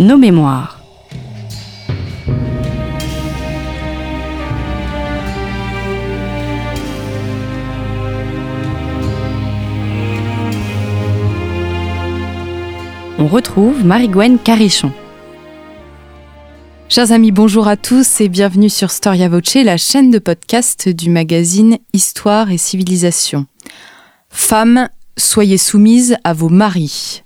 nos mémoires. On retrouve Marie-Gwen Carichon. Chers amis, bonjour à tous et bienvenue sur Storia Voce, la chaîne de podcast du magazine Histoire et Civilisation. Femmes, soyez soumises à vos maris.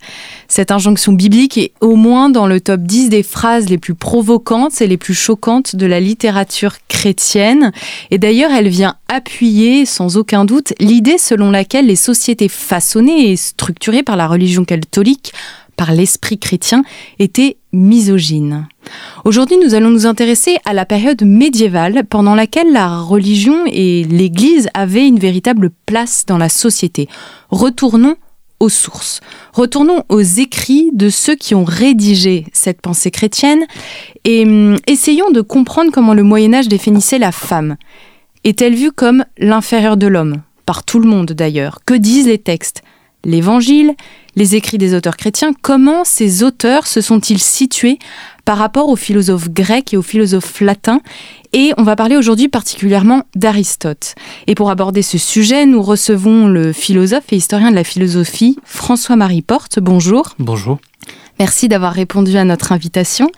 Cette injonction biblique est au moins dans le top 10 des phrases les plus provocantes et les plus choquantes de la littérature chrétienne. Et d'ailleurs, elle vient appuyer, sans aucun doute, l'idée selon laquelle les sociétés façonnées et structurées par la religion catholique par l'esprit chrétien était misogyne. Aujourd'hui, nous allons nous intéresser à la période médiévale pendant laquelle la religion et l'Église avaient une véritable place dans la société. Retournons aux sources. Retournons aux écrits de ceux qui ont rédigé cette pensée chrétienne et hum, essayons de comprendre comment le Moyen Âge définissait la femme. Est-elle vue comme l'inférieur de l'homme? Par tout le monde d'ailleurs. Que disent les textes? L'Évangile, les écrits des auteurs chrétiens, comment ces auteurs se sont-ils situés par rapport aux philosophes grecs et aux philosophes latins? Et on va parler aujourd'hui particulièrement d'Aristote. Et pour aborder ce sujet, nous recevons le philosophe et historien de la philosophie, François-Marie Porte. Bonjour. Bonjour. Merci d'avoir répondu à notre invitation.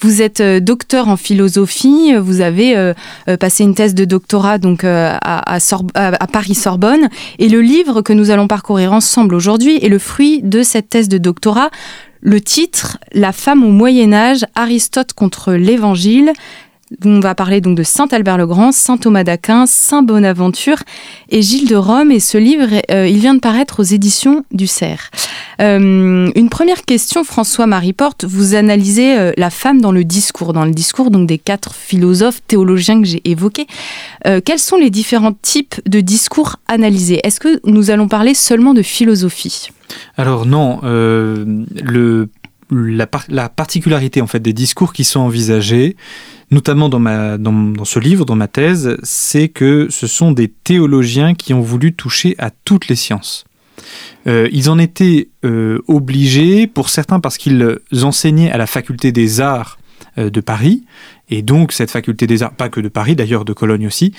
Vous êtes euh, docteur en philosophie, vous avez euh, euh, passé une thèse de doctorat donc à, Paris Sorbonne et le livre que nous allons parcourir ensemble aujourd'hui est le fruit de cette thèse de doctorat. Le titre La femme au Moyen Âge, Aristote contre l'Évangile, on va parler donc de Saint Albert le Grand, Saint Thomas d'Aquin, Saint Bonaventure et Gilles de Rome. Et ce livre, euh, il vient de paraître aux éditions du Cerf. Euh, une première question, François-Marie Porte. Vous analysez euh, la femme dans le discours, dans le discours donc des quatre philosophes théologiens que j'ai évoqués. quels sont les différents types de discours analysés? Est-ce que nous allons parler seulement de philosophie? Alors non, la, la, particularité en fait des discours qui sont envisagés, notamment dans, ma, dans, ce livre, dans ma thèse, c'est que ce sont des théologiens qui ont voulu toucher à toutes les sciences. Euh, ils en étaient euh, obligés, pour certains parce qu'ils enseignaient à la faculté des arts euh, de Paris, et donc cette faculté des arts, pas que de Paris d'ailleurs, de Cologne aussi,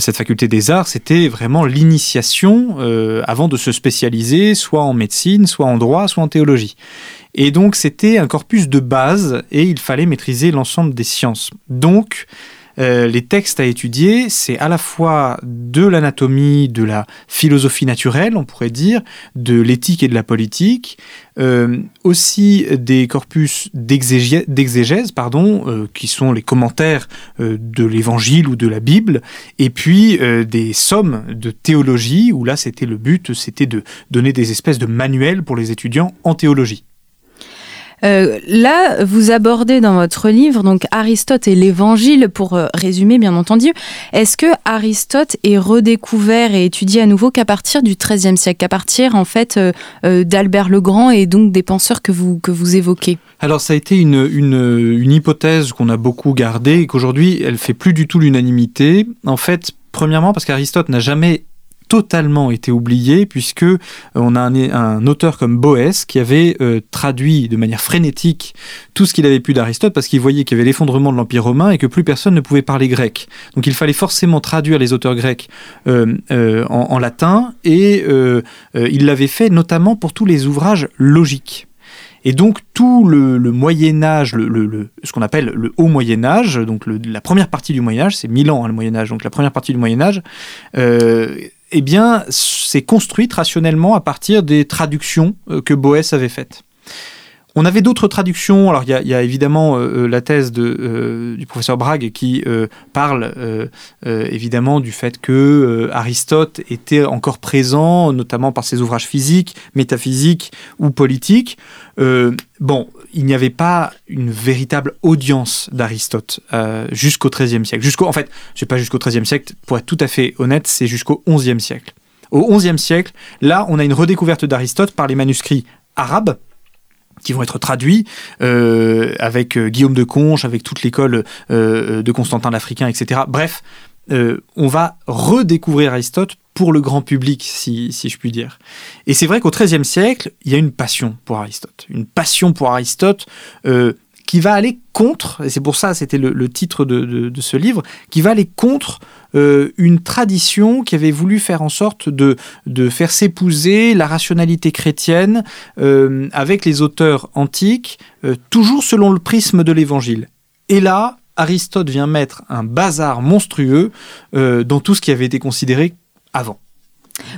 cette faculté des arts, c'était vraiment l'initiation avant de se spécialiser soit en médecine, soit en droit, soit en théologie. Et donc c'était un corpus de base et il fallait maîtriser l'ensemble des sciences. Donc euh, les textes à étudier, c'est à la fois de l'anatomie, de la philosophie naturelle, on pourrait dire, de l'éthique et de la politique, euh, aussi des corpus d'exégèse, pardon, euh, qui sont les commentaires de l'Évangile ou de la Bible, et puis des sommes de théologie, où là, c'était le but, c'était de donner des espèces de manuels pour les étudiants en théologie. Euh, là, vous abordez dans votre livre donc Aristote et l'Évangile, pour euh, résumer bien entendu. Est-ce que Aristote est redécouvert et étudié à nouveau qu'à partir du XIIIe siècle, qu'à partir en fait euh, d'Albert le Grand et donc des penseurs que vous, que vous évoquez? Alors ça a été une, une, une hypothèse qu'on a beaucoup gardée et qu'aujourd'hui elle fait plus du tout l'unanimité. En fait, premièrement parce qu'Aristote n'a jamais totalement été oublié puisque euh, on a un, auteur comme Boès qui avait euh, traduit de manière frénétique tout ce qu'il avait pu d'Aristote parce qu'il voyait qu'il y avait l'effondrement de l'Empire romain et que plus personne ne pouvait parler grec. Donc il fallait forcément traduire les auteurs grecs euh, en, latin et il l'avait fait notamment pour tous les ouvrages logiques. Et donc tout le, Moyen Âge, le, ce qu'on appelle le Haut Moyen Âge, donc la première partie du Moyen Âge, c'est 1000 ans hein, le Moyen Âge, donc la première partie du Moyen Âge, eh bien, c'est construite rationnellement à partir des traductions euh, que Boès avait faites. On avait d'autres traductions. Alors, il y a, évidemment euh, euh, la thèse de, du professeur Bragg qui parle évidemment du fait que Aristote était encore présent, notamment par ses ouvrages physiques, métaphysiques ou politiques. bon, il n'y avait pas une véritable audience d'Aristote jusqu'au XIIIe siècle. Jusqu'au, en fait, c'est pas jusqu'au XIIIe siècle. Pour être tout à fait honnête, c'est jusqu'au XIe siècle. Au XIe siècle, là, on a une redécouverte d'Aristote par les manuscrits arabes qui vont être traduits euh, avec euh, Guillaume de Conches, avec toute l'école euh, de Constantin l'Africain, etc. Bref, on va redécouvrir Aristote pour le grand public, si, si je puis dire. Et c'est vrai qu'au XIIIe siècle, il y a une passion pour Aristote. Une passion pour Aristote qui va aller contre, et c'est pour ça c'était le, titre de, ce livre, qui va aller contre euh, une tradition qui avait voulu faire en sorte de, de faire s'épouser la rationalité chrétienne euh, avec les auteurs antiques, euh, toujours selon le prisme de l'Évangile. Et là, Aristote vient mettre un bazar monstrueux dans tout ce qui avait été considéré avant.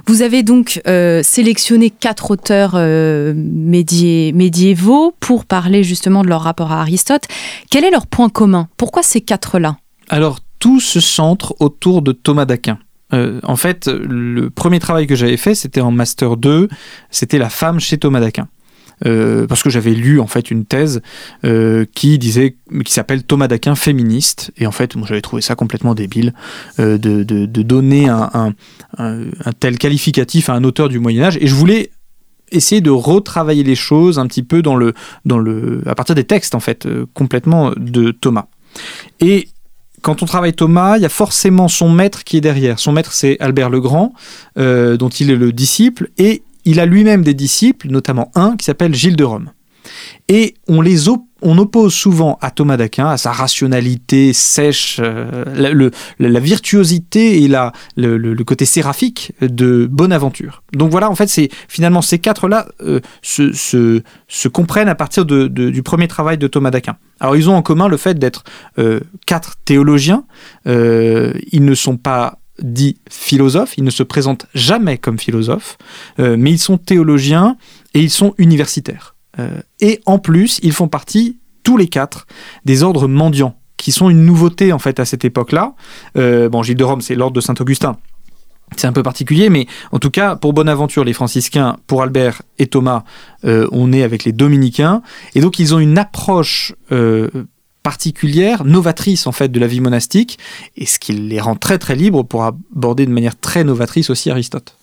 Vous avez donc euh, sélectionné quatre auteurs euh, médiévaux pour parler justement de leur rapport à Aristote. Quel est leur point commun? Pourquoi ces quatre-là? Alors, tout se centre autour de Thomas d'Aquin. Euh, en fait, le premier travail que j'avais fait, c'était en Master 2, c'était la femme chez Thomas d'Aquin. Euh, parce que j'avais lu en fait une thèse euh, qui disait, qui s'appelle Thomas d'Aquin féministe, et en fait, moi j'avais trouvé ça complètement débile de, de, donner un, un, un, tel qualificatif à un auteur du Moyen Âge, et je voulais essayer de retravailler les choses un petit peu dans le, dans le, à partir des textes en fait, complètement de Thomas. Et quand on travaille Thomas, il y a forcément son maître qui est derrière. Son maître, c'est Albert le Grand, dont il est le disciple, et il a lui-même des disciples, notamment un qui s'appelle Gilles de Rome. Et on les on oppose souvent à Thomas d'Aquin, à sa rationalité sèche, euh, la, virtuosité et la, le, côté séraphique de Bonaventure. Donc voilà, en fait, c'est finalement ces quatre-là euh, se, comprennent à partir du premier travail de Thomas d'Aquin. Alors ils ont en commun le fait d'être euh, quatre théologiens. ils ne sont pas dit philosophes, ils ne se présentent jamais comme philosophes, mais ils sont théologiens et ils sont universitaires. Euh, et en plus, ils font partie, tous les quatre, des ordres mendiants, qui sont une nouveauté en fait à cette époque-là. Euh, bon, Gilles de Rome, c'est l'ordre de Saint-Augustin. C'est un peu particulier, mais en tout cas, pour Bonaventure, les franciscains, pour Albert et Thomas, on est avec les dominicains. Et donc, ils ont une approche particulière, novatrice en fait de la vie monastique, et ce qui les rend très très libres pour aborder de manière très novatrice aussi Aristote.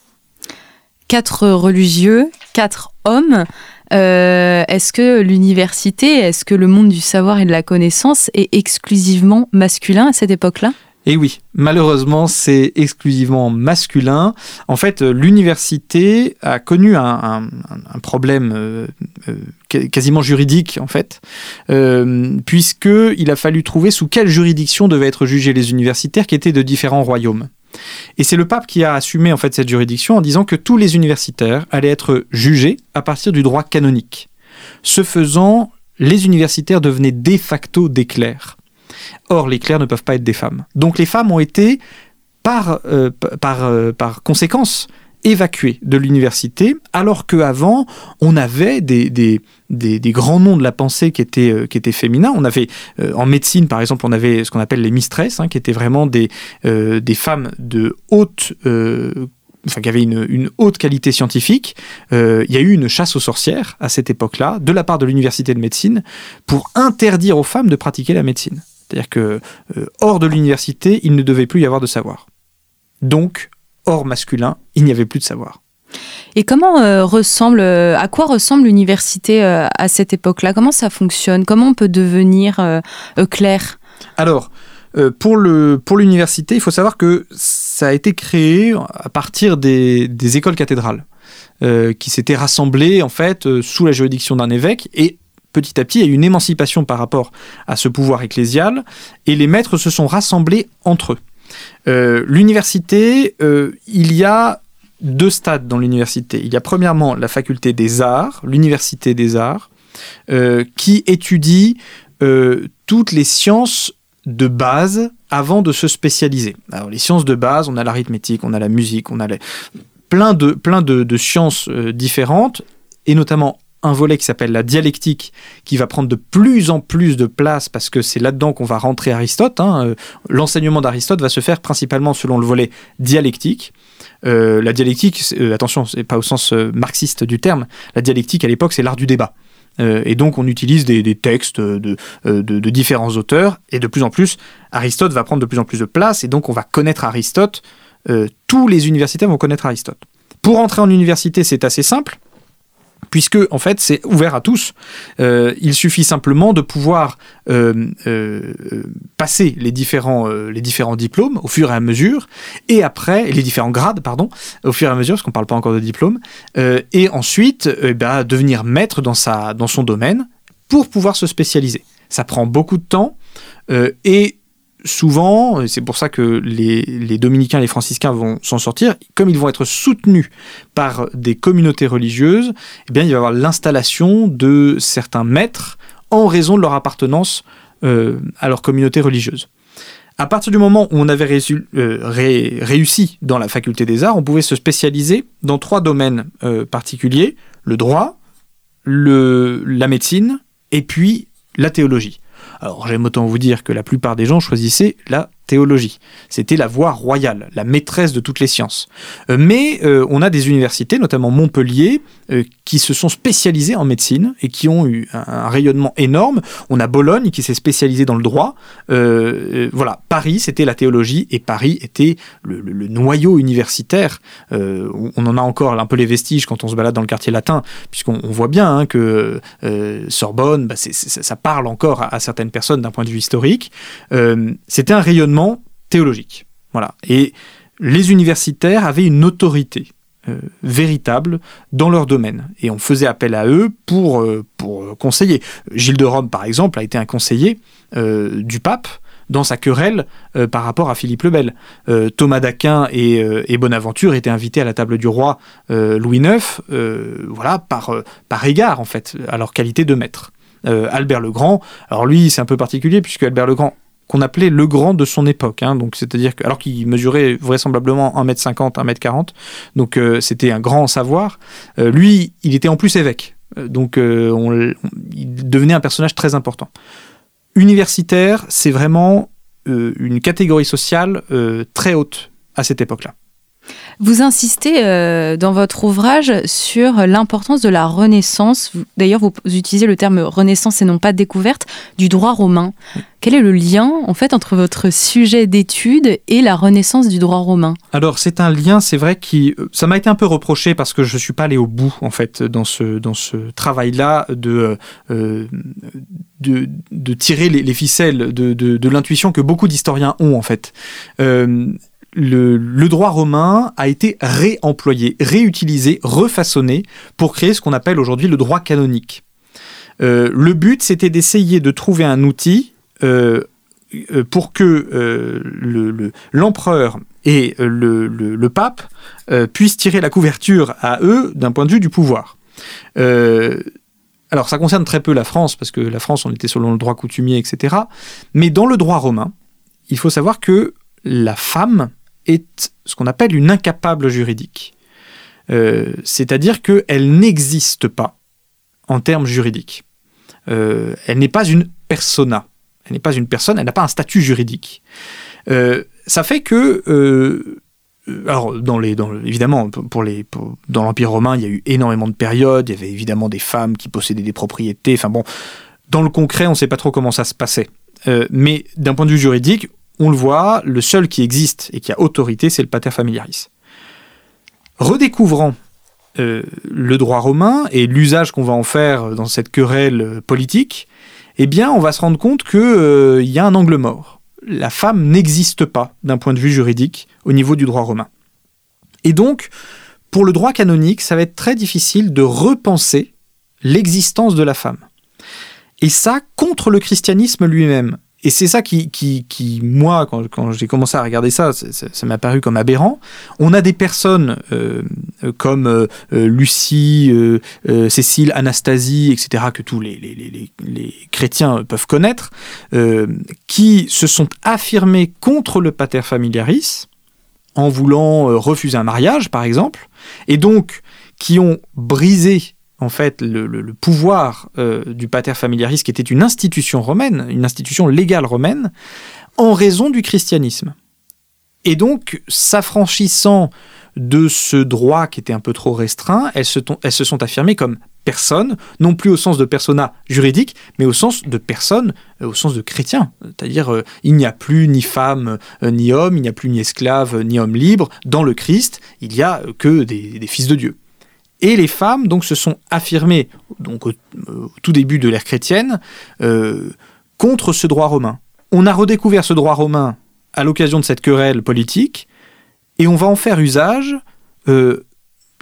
Quatre religieux, quatre hommes. Euh, est-ce que l'université, est-ce que le monde du savoir et de la connaissance est exclusivement masculin à cette époque-là? Et oui, malheureusement, c'est exclusivement masculin. En fait, l'université a connu un, problème euh, euh, quasiment juridique, en fait, euh, puisqu'il a fallu trouver sous quelle juridiction devaient être jugés les universitaires qui étaient de différents royaumes. Et c'est le pape qui a assumé en fait cette juridiction en disant que tous les universitaires allaient être jugés à partir du droit canonique. Ce faisant, les universitaires devenaient de facto des clercs. Or, les clercs ne peuvent pas être des femmes. Donc les femmes ont été, par, euh, euh, par conséquence, évacuées de l'université, alors qu'avant, on avait des, des, des, grands noms de la pensée qui étaient, euh, qui étaient féminins. On avait, en médecine, par exemple, on avait ce qu'on appelle les mistresses, hein, qui étaient vraiment des, des femmes de haute enfin qui une, une, haute qualité scientifique. il y a eu une chasse aux sorcières à cette époque-là, de la part de l'université de médecine, pour interdire aux femmes de pratiquer la médecine. C'est-à-dire que euh, hors de l'université, il ne devait plus y avoir de savoir. Donc, hors masculin, il n'y avait plus de savoir. Et comment euh, ressemble, euh, à quoi ressemble l'université à cette époque-là? Comment ça fonctionne? Comment on peut devenir clair Alors, pour le pour l'université, il faut savoir que ça a été créé à partir des, des écoles cathédrales. qui s'étaient rassemblées en fait sous la juridiction d'un évêque et petit à petit, il y a eu une émancipation par rapport à ce pouvoir ecclésial, et les maîtres se sont rassemblés entre eux. Euh, l'université, euh, il y a deux stades dans l'université. Il y a premièrement la faculté des arts, l'université des arts, euh, qui étudie toutes les sciences de base avant de se spécialiser. Alors les sciences de base, on a l'arithmétique, on a la musique, on a plein de, plein de sciences différentes, et notamment un volet qui s'appelle la dialectique, qui va prendre de plus en plus de place parce que c'est là-dedans qu'on va rentrer Aristote. Hein. Euh, l'enseignement d'Aristote va se faire principalement selon le volet dialectique. Euh, la dialectique, euh, attention, c'est pas au sens marxiste du terme. La dialectique à l'époque, c'est l'art du débat. et donc on utilise des, textes de, de, différents auteurs, et de plus en plus, Aristote va prendre de plus en plus de place, et donc on va connaître Aristote, tous les universitaires vont connaître Aristote. Pour entrer en université, c'est assez simple, puisque en fait c'est ouvert à tous. Euh, il suffit simplement de pouvoir euh, euh, passer les différents, les différents diplômes au fur et à mesure, et après les différents grades, pardon, au fur et à mesure, parce qu'on ne parle pas encore de diplôme, et ensuite bah, devenir maître dans, sa, dans son domaine pour pouvoir se spécialiser. ça prend beaucoup de temps, et souvent, c'est pour ça que les, dominicains et les franciscains vont s'en sortir, comme ils vont être soutenus par des communautés religieuses, eh il va y avoir l'installation de certains maîtres en raison de leur appartenance euh, à leur communauté religieuse. À partir du moment où on avait euh, réussi dans la faculté des arts, on pouvait se spécialiser dans trois domaines euh, particuliers, le droit, la médecine et puis la théologie. Alors j'aime autant vous dire que la plupart des gens choisissaient la théologie. C'était la voie royale, la maîtresse de toutes les sciences. Euh, mais euh, on a des universités, notamment Montpellier, euh, qui se sont spécialisées en médecine et qui ont eu un, rayonnement énorme. On a Bologne qui s'est spécialisée dans le droit. voilà, Paris c'était la théologie et Paris était le, noyau universitaire. on en a encore un peu les vestiges quand on se balade dans le quartier latin, puisqu'on voit bien hein, que Sorbonne, bah, ça parle encore à certaines personnes d'un point de vue historique. c'était un rayonnement théologique. Voilà. Et les universitaires avaient une autorité euh, véritable dans leur domaine. Et on faisait appel à eux pour, euh, pour conseiller. Gilles de Rome, par exemple, a été un conseiller euh, du pape dans sa querelle par rapport à Philippe le Bel. Thomas d'Aquin et, Bonaventure étaient invités à la table du roi Louis IX, voilà, par, par égard, en fait, à leur qualité de maître. Albert le Grand, alors lui, c'est un peu particulier, puisque Albert le Grand qu'on appelait le grand de son époque. Hein. donc c'est-à-dire que alors qu'il mesurait vraisemblablement 1m50, 1m40, donc euh, c'était un grand savoir. Euh, lui, il était en plus évêque, euh, donc il devenait un personnage très important. Universitaire, c'est vraiment une catégorie sociale très haute à cette époque-là. Vous insistez euh, dans votre ouvrage sur l'importance de la renaissance. D'ailleurs, vous utilisez le terme renaissance et non pas découverte du droit romain. Quel est le lien en fait entre votre sujet d'étude et la renaissance du droit romain? Alors c'est un lien, c'est vrai qui ça m'a été un peu reproché parce que je suis pas allé au bout en fait dans ce dans ce travail-là de, euh, de, de tirer les, ficelles de, de, l'intuition que beaucoup d'historiens ont en fait. Euh, le, droit romain a été réemployé, réutilisé, refaçonné pour créer ce qu'on appelle aujourd'hui le droit canonique. Euh, le but, c'était d'essayer de trouver un outil euh, euh, pour que l'empereur et le, pape puissent tirer la couverture à eux d'un point de vue du pouvoir. alors ça concerne très peu la France, parce que la France, on était selon le droit coutumier, etc. Mais dans le droit romain, il faut savoir que la femme est ce qu'on appelle une incapable juridique. Euh, c'est-à-dire qu'elle n'existe pas en termes juridiques. Euh, elle n'est pas une persona. Elle n'est pas une personne, elle n'a pas un statut juridique. Euh, ça fait que alors, dans évidemment, dans l'Empire romain, il y a eu énormément de périodes. Il y avait évidemment des femmes qui possédaient des propriétés. Enfin bon, dans le concret, on ne sait pas trop comment ça se passait. mais d'un point de vue juridique, on le voit, le seul qui existe et qui a autorité, c'est le pater familiaris. Redécouvrant euh, le droit romain et l'usage qu'on va en faire dans cette querelle politique, eh bien, on va se rendre compte qu'il euh, y a un angle mort. La femme n'existe pas d'un point de vue juridique au niveau du droit romain. Et donc, pour le droit canonique, ça va être très difficile de repenser l'existence de la femme. Et ça contre le christianisme lui-même. Et c'est ça qui, qui, moi, quand, j'ai commencé à regarder ça, ça, m'a paru comme aberrant. On a des personnes euh, comme euh, euh, Lucie, Cécile, Anastasie, etc., que tous les, les, chrétiens peuvent connaître, qui se sont affirmés contre le pater familiaris en voulant refuser un mariage, par exemple, et donc qui ont brisé en fait le, pouvoir euh, du pater familiaris, qui était une institution romaine, une institution légale romaine, en raison du christianisme. Et donc, s'affranchissant de ce droit qui était un peu trop restreint, elles se, sont affirmées comme personnes, non plus au sens de persona juridique, mais au sens de personnes, euh, au sens de chrétien. C'est-à-dire, euh, il n'y a plus ni femme ni homme, il n'y a plus ni esclave ni homme libre. Dans le Christ, il n'y a que des fils de Dieu. Et les femmes donc se sont affirmées donc au, tout début de l'ère chrétienne euh, contre ce droit romain. On a redécouvert ce droit romain à l'occasion de cette querelle politique et on va en faire usage euh,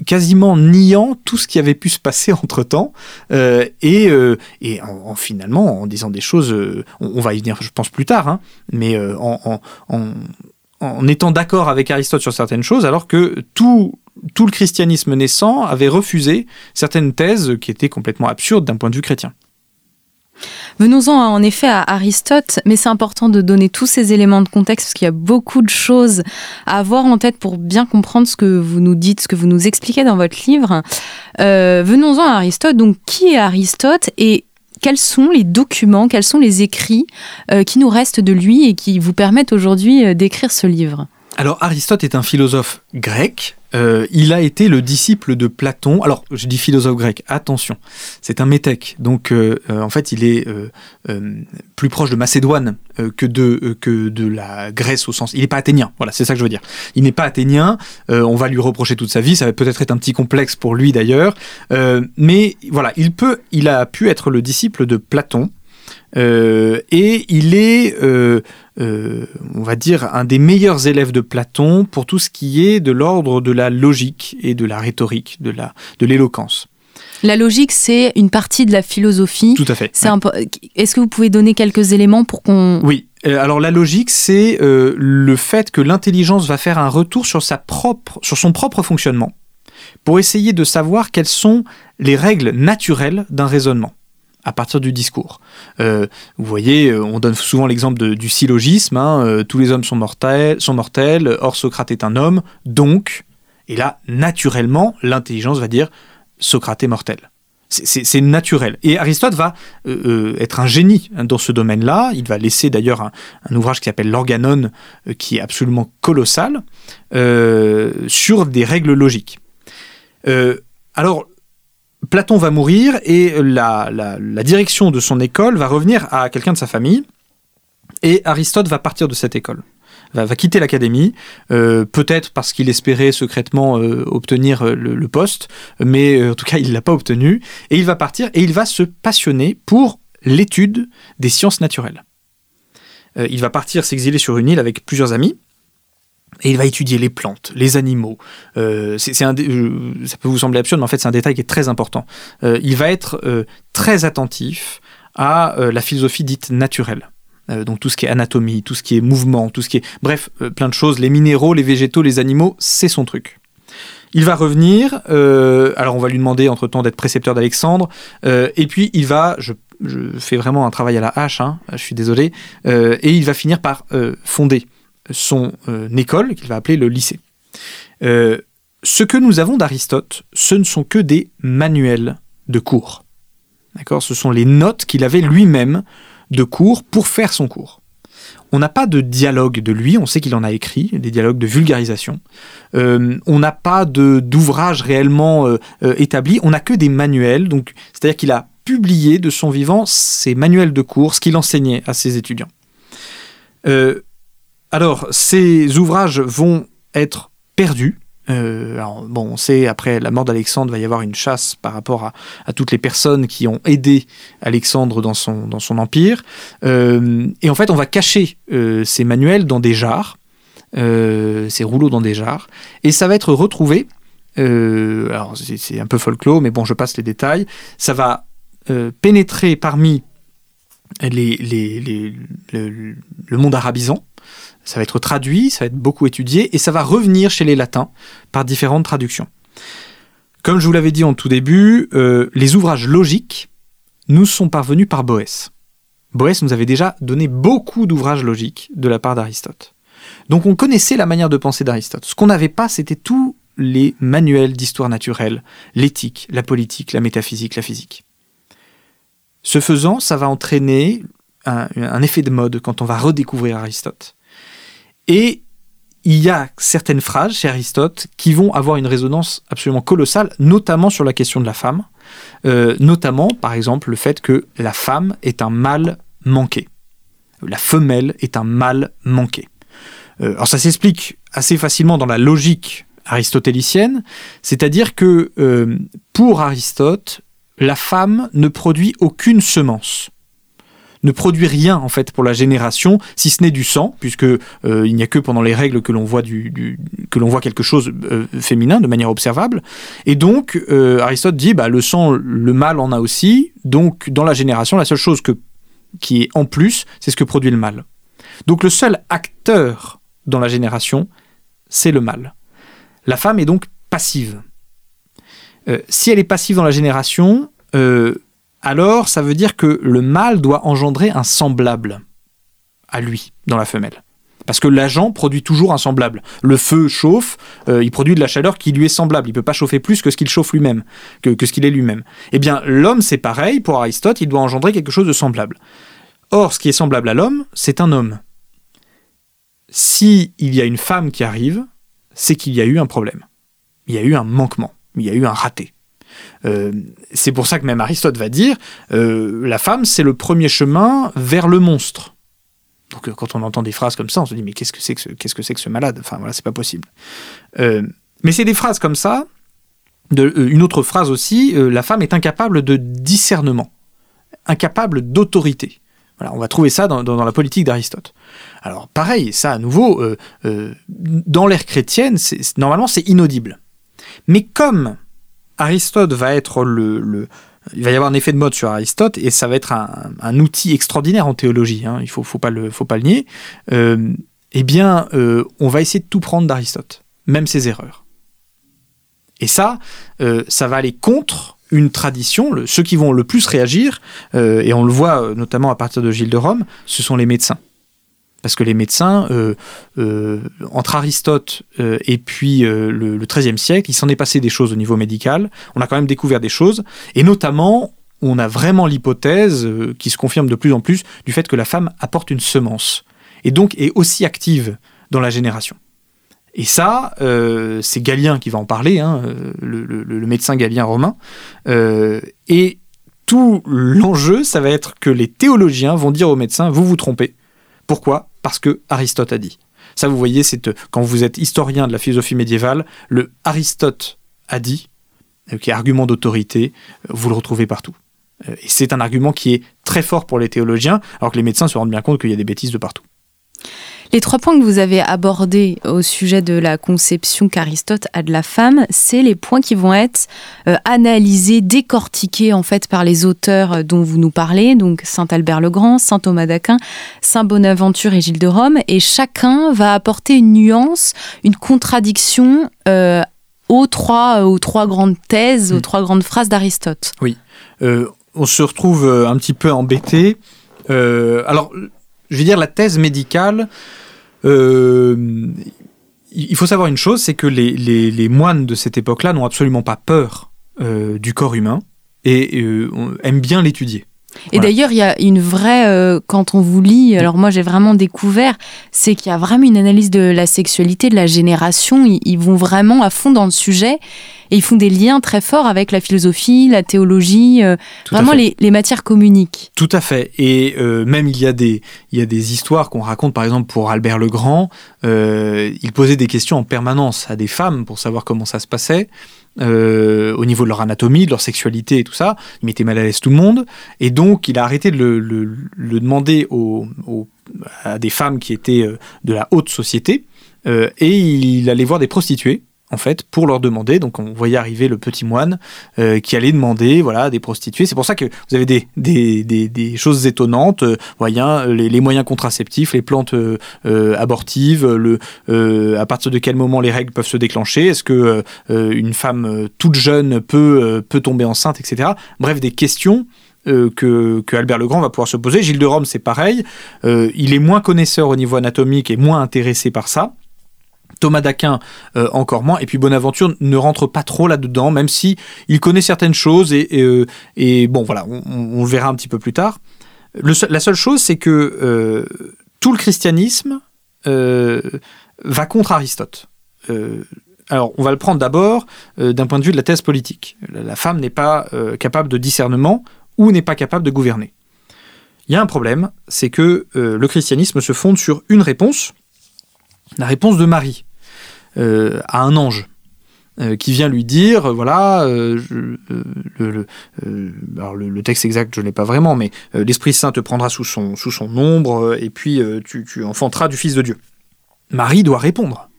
quasiment niant tout ce qui avait pu se passer entre temps et, et en, finalement en disant des choses, on, va y venir je pense plus tard, hein, mais en, en, étant d'accord avec Aristote sur certaines choses alors que tout tout le christianisme naissant avait refusé certaines thèses qui étaient complètement absurdes d'un point de vue chrétien. Venons-en en effet à Aristote, mais c'est important de donner tous ces éléments de contexte parce qu'il y a beaucoup de choses à avoir en tête pour bien comprendre ce que vous nous dites, ce que vous nous expliquez dans votre livre. Euh, venons-en à Aristote. Donc, qui est Aristote et quels sont les documents, quels sont les écrits euh, qui nous restent de lui et qui vous permettent aujourd'hui euh, d'écrire ce livre? Alors Aristote est un philosophe grec. Euh, il a été le disciple de Platon. Alors je dis philosophe grec, attention, c'est un métèque. Donc euh, euh, en fait il est plus proche de Macédoine que, de, que de la Grèce au sens... Il n'est pas athénien, voilà, c'est ça que je veux dire. Il n'est pas athénien, on va lui reprocher toute sa vie, ça va peut-être être un petit complexe pour lui d'ailleurs. mais voilà, il, peut, il a pu être le disciple de Platon. Et il est euh, on va dire, un des meilleurs élèves de Platon pour tout ce qui est de l'ordre de la logique et de la rhétorique, de la de l'éloquence. La logique, c'est une partie de la philosophie. Tout à fait. Est-ce que vous pouvez donner quelques éléments pour qu'on... Oui. Euh, alors la logique, c'est euh, le fait que l'intelligence va faire un retour sur, sa propre, sur son propre fonctionnement pour essayer de savoir quelles sont les règles naturelles d'un raisonnement à partir du discours. Euh, vous voyez, euh, on donne souvent l'exemple du syllogisme, hein, euh, tous les hommes sont mortels, sont mortels, or Socrate est un homme, donc, et là, naturellement, l'intelligence va dire Socrate est mortel. C'est naturel. Et Aristote va être un génie dans ce domaine-là. Il va laisser d'ailleurs un, un, ouvrage qui s'appelle l'Organon, qui est absolument colossal, sur des règles logiques. alors, Platon va mourir et la, direction de son école va revenir à quelqu'un de sa famille. Et Aristote va partir de cette école, va, quitter l'académie, euh, peut-être parce qu'il espérait secrètement euh, obtenir euh, le, poste, mais en tout cas il ne l'a pas obtenu. Et il va partir et il va se passionner pour l'étude des sciences naturelles. il va partir s'exiler sur une île avec plusieurs amis. Et il va étudier les plantes, les animaux. Euh, c'est un, euh, ça peut vous sembler absurde, mais en fait c'est un détail qui est très important. Euh, il va être très attentif à la philosophie dite naturelle. donc tout ce qui est anatomie, tout ce qui est mouvement, tout ce qui est... Bref, plein de choses. Les minéraux, les végétaux, les animaux, c'est son truc. Il va revenir, alors on va lui demander entre-temps d'être précepteur d'Alexandre, et puis il va, je, fais vraiment un travail à la hache, hein, je suis désolé, et il va finir par fonder son euh, école, qu'il va appeler le lycée. Euh, ce que nous avons d'Aristote, ce ne sont que des manuels de cours. Ce sont les notes qu'il avait lui-même de cours pour faire son cours. On n'a pas de dialogue de lui, on sait qu'il en a écrit, des dialogues de vulgarisation. Euh, on n'a pas d'ouvrage réellement établi, on n'a que des manuels, c'est-à-dire qu'il a publié de son vivant ses manuels de cours, ce qu'il enseignait à ses étudiants. Alors, ces ouvrages vont être perdus. Euh, bon, on sait, après la mort d'Alexandre, il va y avoir une chasse par rapport à, toutes les personnes qui ont aidé Alexandre dans son, empire. Euh, et en fait, on va cacher euh, ces manuels dans des jars, ces rouleaux dans des jars, et ça va être retrouvé. alors, c'est un peu folklore, mais bon, je passe les détails. Ça va pénétrer parmi les, le monde arabisant ça va être traduit, ça va être beaucoup étudié, et ça va revenir chez les latins par différentes traductions. Comme je vous l'avais dit en tout début, euh, les ouvrages logiques nous sont parvenus par Boès. Boès nous avait déjà donné beaucoup d'ouvrages logiques de la part d'Aristote. Donc on connaissait la manière de penser d'Aristote. Ce qu'on n'avait pas, c'était tous les manuels d'histoire naturelle, l'éthique, la politique, la métaphysique, la physique. Ce faisant, ça va entraîner un effet de mode quand on va redécouvrir Aristote. Et il y a certaines phrases chez Aristote qui vont avoir une résonance absolument colossale, notamment sur la question de la femme, euh, notamment par exemple le fait que la femme est un mâle manqué. La femelle est un mâle manqué. Euh, alors ça s'explique assez facilement dans la logique aristotélicienne, c'est-à-dire que euh, pour Aristote, la femme ne produit aucune semence. Ne produit rien en fait pour la génération, si ce n'est du sang, puisque il n'y a que pendant les règles que l'on voit du, que voit quelque chose féminin de manière observable. Et donc Aristote dit bah, le sang, le mâle en a aussi. Donc dans la génération, la seule chose qui est en plus, c'est ce que produit le mâle. Donc le seul acteur dans la génération, c'est le mâle. La femme est donc passive. Euh, si elle est passive dans la génération, euh, alors ça veut dire que le mâle doit engendrer un semblable à lui dans la femelle. Parce que l'agent produit toujours un semblable. Le feu chauffe, euh, il produit de la chaleur qui lui est semblable. Il ne peut pas chauffer plus que ce qu'il chauffe lui-même, que, que, ce qu'il est lui-même. Eh bien, l'homme, c'est pareil. Pour Aristote, il doit engendrer quelque chose de semblable. Or, ce qui est semblable à l'homme, c'est un homme. Si il y a une femme qui arrive, c'est qu'il y a eu un problème. Il y a eu un manquement. Il y a eu un raté. Euh, c'est pour ça que même Aristote va dire euh, la femme, c'est le premier chemin vers le monstre. Donc euh, quand on entend des phrases comme ça, on se dit mais qu'est-ce que c'est que ce, qu'est-ce que c'est que ce malade? Enfin voilà, c'est pas possible. mais c'est des phrases comme ça. une autre phrase aussi, la femme est incapable de discernement, incapable d'autorité. Voilà, on va trouver ça dans, la politique d'Aristote. Alors pareil, ça à nouveau, dans l'ère chrétienne, normalement c'est inaudible. Mais comme Aristote va être le, il va y avoir un effet de mode sur Aristote et ça va être un, outil extraordinaire en théologie. Hein, il faut, faut pas le, faut pas nier. Euh, eh bien, euh, on va essayer de tout prendre d'Aristote, même ses erreurs. Et ça, euh, ça va aller contre une tradition. ceux qui vont le plus réagir, et on le voit notamment à partir de Gilles de Rome, ce sont les médecins parce que les médecins, euh, euh, entre Aristote euh, et puis le, XIIIe siècle, il s'en est passé des choses au niveau médical. On a quand même découvert des choses, et notamment, on a vraiment l'hypothèse, qui se confirme de plus en plus, du fait que la femme apporte une semence, et donc est aussi active dans la génération. Et ça, c'est Galien qui va en parler, hein, le, le, médecin Galien romain. et tout l'enjeu, ça va être que les théologiens vont dire aux médecins, vous vous trompez. Pourquoi? Parce que Aristote a dit. Ça, vous voyez, c'est euh, quand vous êtes historien de la philosophie médiévale, le Aristote a dit, euh, qui est argument d'autorité, euh, vous le retrouvez partout. Et c'est un argument qui est très fort pour les théologiens, alors que les médecins se rendent bien compte qu'il y a des bêtises de partout. Les trois points que vous avez abordés au sujet de la conception qu'Aristote a de la femme, c'est les points qui vont être euh, analysés, décortiqués en fait par les auteurs euh, dont vous nous parlez, donc Saint Albert le Grand, Saint Thomas d'Aquin, Saint Bonaventure et Gilles de Rome, et chacun va apporter une nuance, une contradiction euh, aux trois, aux trois grandes thèses, aux mm. trois grandes phrases d'Aristote. Oui, on se retrouve un petit peu embêté. alors, je vais dire la thèse médicale. Euh, il faut savoir une chose, c'est que les, moines de cette époque-là n'ont absolument pas peur euh, du corps humain et euh, aiment bien l'étudier. Et d'ailleurs, il y a une vraie, quand on vous lit, alors moi j'ai vraiment découvert, c'est qu'il y a vraiment une analyse de la sexualité, de la génération, ils, vont vraiment à fond dans le sujet et ils font des liens très forts avec la philosophie, la théologie, euh, vraiment les, matières communiques. Tout à fait. Et euh, même il y, a des, il y a des histoires qu'on raconte, par exemple pour Albert le Grand, euh, il posait des questions en permanence à des femmes pour savoir comment ça se passait. Au niveau de leur anatomie, de leur sexualité et tout ça. Il mettait mal à l'aise tout le monde. Et donc, il a arrêté de le, demander à des femmes qui étaient de la haute société. et il allait voir des prostituées en fait, pour leur demander. Donc, on voyait arriver le petit moine euh, qui allait demander, voilà, des prostituées. C'est pour ça que vous avez des, des, choses étonnantes. Euh, hein, les, moyens contraceptifs, les plantes euh, abortives, le, à partir de quel moment les règles peuvent se déclencher. Est-ce que une femme toute jeune peut, peut tomber enceinte, etc. Bref, des questions. que, que, Albert Legrand va pouvoir se poser. Gilles de Rome, c'est pareil. il est moins connaisseur au niveau anatomique et moins intéressé par ça. Thomas d'Aquin euh, encore moins, et puis Bonaventure ne rentre pas trop là-dedans, même si il connaît certaines choses, et, euh, bon voilà, on, le verra un petit peu plus tard. la seule chose, c'est que euh, tout le christianisme va contre Aristote. alors, on va le prendre d'abord d'un point de vue de la thèse politique. La, femme n'est pas capable de discernement ou n'est pas capable de gouverner. Il y a un problème, c'est que le christianisme se fonde sur une réponse, la réponse de Marie. Euh, à un ange. qui vient lui dire voilà le, texte exact je ne l'ai pas vraiment mais l'Esprit Saint te prendra sous son, sous son ombre et puis tu, tu enfanteras du Fils de Dieu. Marie doit répondre.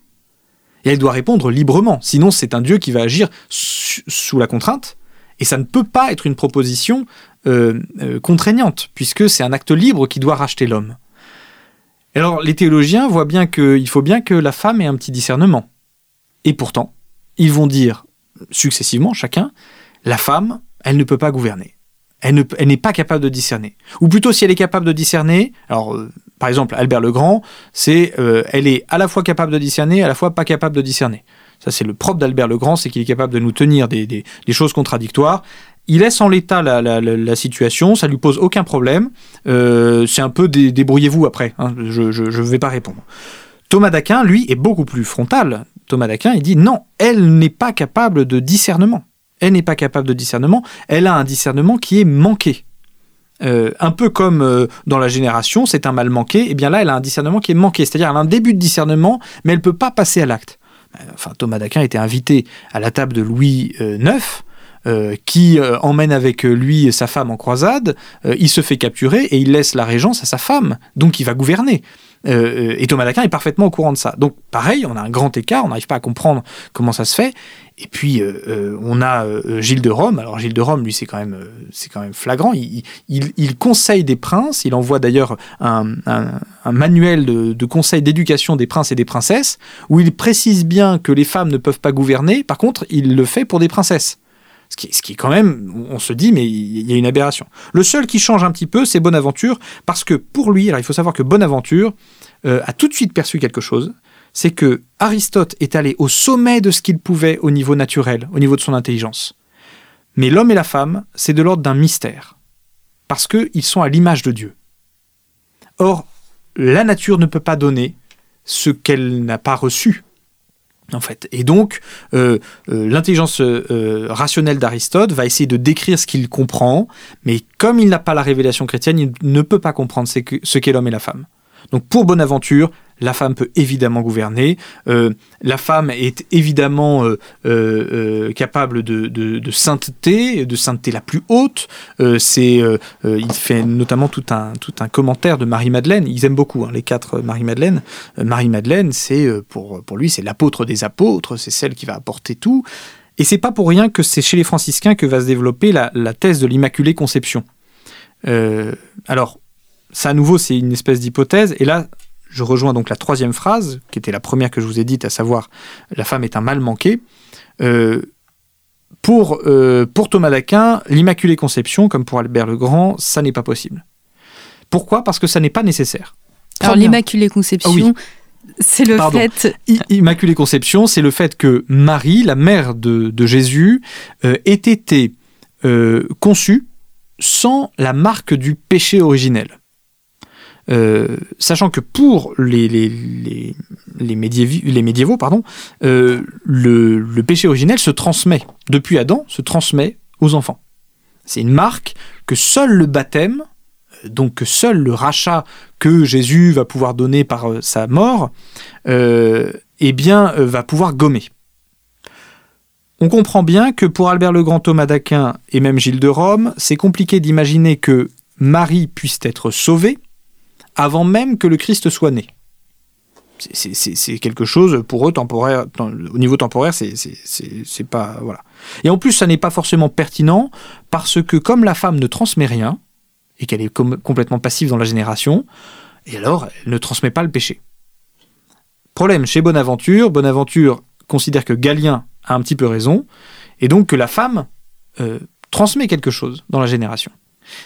Et elle doit répondre librement. Sinon, c'est un Dieu qui va agir sous la contrainte. Et ça ne peut pas être une proposition euh, euh, contraignante, puisque c'est un acte libre qui doit racheter l'homme. Alors, les théologiens voient bien qu'il faut bien que la femme ait un petit discernement. Et pourtant, ils vont dire successivement, chacun, la femme, elle ne peut pas gouverner. Elle n'est pas capable de discerner. Ou plutôt, si elle est capable de discerner, alors euh, par exemple, Albert le Grand, c'est euh, elle est à la fois capable de discerner, à la fois pas capable de discerner. Ça, c'est le propre d'Albert le Grand, c'est qu'il est capable de nous tenir des, choses contradictoires. Il laisse en l'état la, situation, ça lui pose aucun problème. Euh, c'est un peu débrouillez-vous après. Hein, je ne vais pas répondre. Thomas d'Aquin, lui, est beaucoup plus frontal. Thomas d'Aquin, il dit non, elle n'est pas capable de discernement. Elle n'est pas capable de discernement. Elle a un discernement qui est manqué. Euh, un peu comme euh, dans la génération, c'est un mal manqué, et eh bien là, elle a un discernement qui est manqué, c'est-à-dire elle a un début de discernement, mais elle ne peut pas passer à l'acte. Thomas d'Aquin était invité à la table de Louis IX, qui emmène avec lui sa femme en croisade, il se fait capturer et il laisse la régence à sa femme, donc il va gouverner. et Thomas d'Aquin est parfaitement au courant de ça. Donc pareil, on a un grand écart, on n'arrive pas à comprendre comment ça se fait, et puis euh, euh, on a euh, Gilles de Rome. Alors Gilles de Rome, lui, c'est quand même c'est quand même flagrant. Il, conseille des princes. Il envoie d'ailleurs un, manuel de, de conseil d'éducation des princes et des princesses où il précise bien que les femmes ne peuvent pas gouverner. Par contre, il le fait pour des princesses. Ce qui, est quand même, on se dit, mais il y a une aberration. Le seul qui change un petit peu, c'est Bonaventure, parce que pour lui, il faut savoir que Bonaventure a tout de suite perçu quelque chose, c'est que Aristote est allé au sommet de ce qu'il pouvait au niveau naturel, au niveau de son intelligence. Mais l'homme et la femme, c'est de l'ordre d'un mystère, parce qu'ils sont à l'image de Dieu. Or, la nature ne peut pas donner ce qu'elle n'a pas reçu, en fait. Et donc, euh, euh, l'intelligence euh, rationnelle d'Aristote va essayer de décrire ce qu'il comprend, mais comme il n'a pas la révélation chrétienne, il ne peut pas comprendre ce qu'est l'homme et la femme. Donc pour Bonaventure, la femme peut évidemment gouverner. Euh, la femme est évidemment euh, euh, capable de, sainteté, de sainteté la plus haute. c'est, il fait notamment tout un, commentaire de Marie-Madeleine. Ils aiment beaucoup hein, les quatre Marie-Madeleine. Marie-Madeleine, c'est pour, pour lui, c'est l'apôtre des apôtres, c'est celle qui va apporter tout. Et c'est pas pour rien que c'est chez les franciscains que va se développer la, la thèse de l'Immaculée Conception. alors, ça à nouveau, c'est une espèce d'hypothèse. Et là, je rejoins donc la troisième phrase, qui était la première que je vous ai dite, à savoir la femme est un mal manqué. Euh, pour, euh, pour Thomas d'Aquin, l'Immaculée Conception, comme pour Albert le Grand, ça n'est pas possible. Pourquoi? Parce que ça n'est pas nécessaire. Alors l'Immaculée Conception, ah c'est le fait... Immaculée Conception, c'est le fait que Marie, la mère de, Jésus, euh, ait été conçue sans la marque du péché originel. Euh, sachant que pour les, médiévaux, pardon, euh, le, le, péché originel se transmet, depuis Adam, se transmet aux enfants. C'est une marque que seul le baptême, euh, donc que seul le rachat que Jésus va pouvoir donner par sa mort, eh bien, va pouvoir gommer. On comprend bien que pour Albert le Grand Thomas d'Aquin et même Gilles de Rome, c'est compliqué d'imaginer que Marie puisse être sauvée avant même que le Christ soit né. C'est quelque chose pour eux temporaire, au niveau temporaire, c'est pas voilà. Et en plus, ça n'est pas forcément pertinent parce que comme la femme ne transmet rien et qu'elle est complètement passive dans la génération, et alors elle ne transmet pas le péché. Problème chez Bonaventure, Bonaventure considère que Galien a un petit peu raison et donc que la femme euh, transmet quelque chose dans la génération.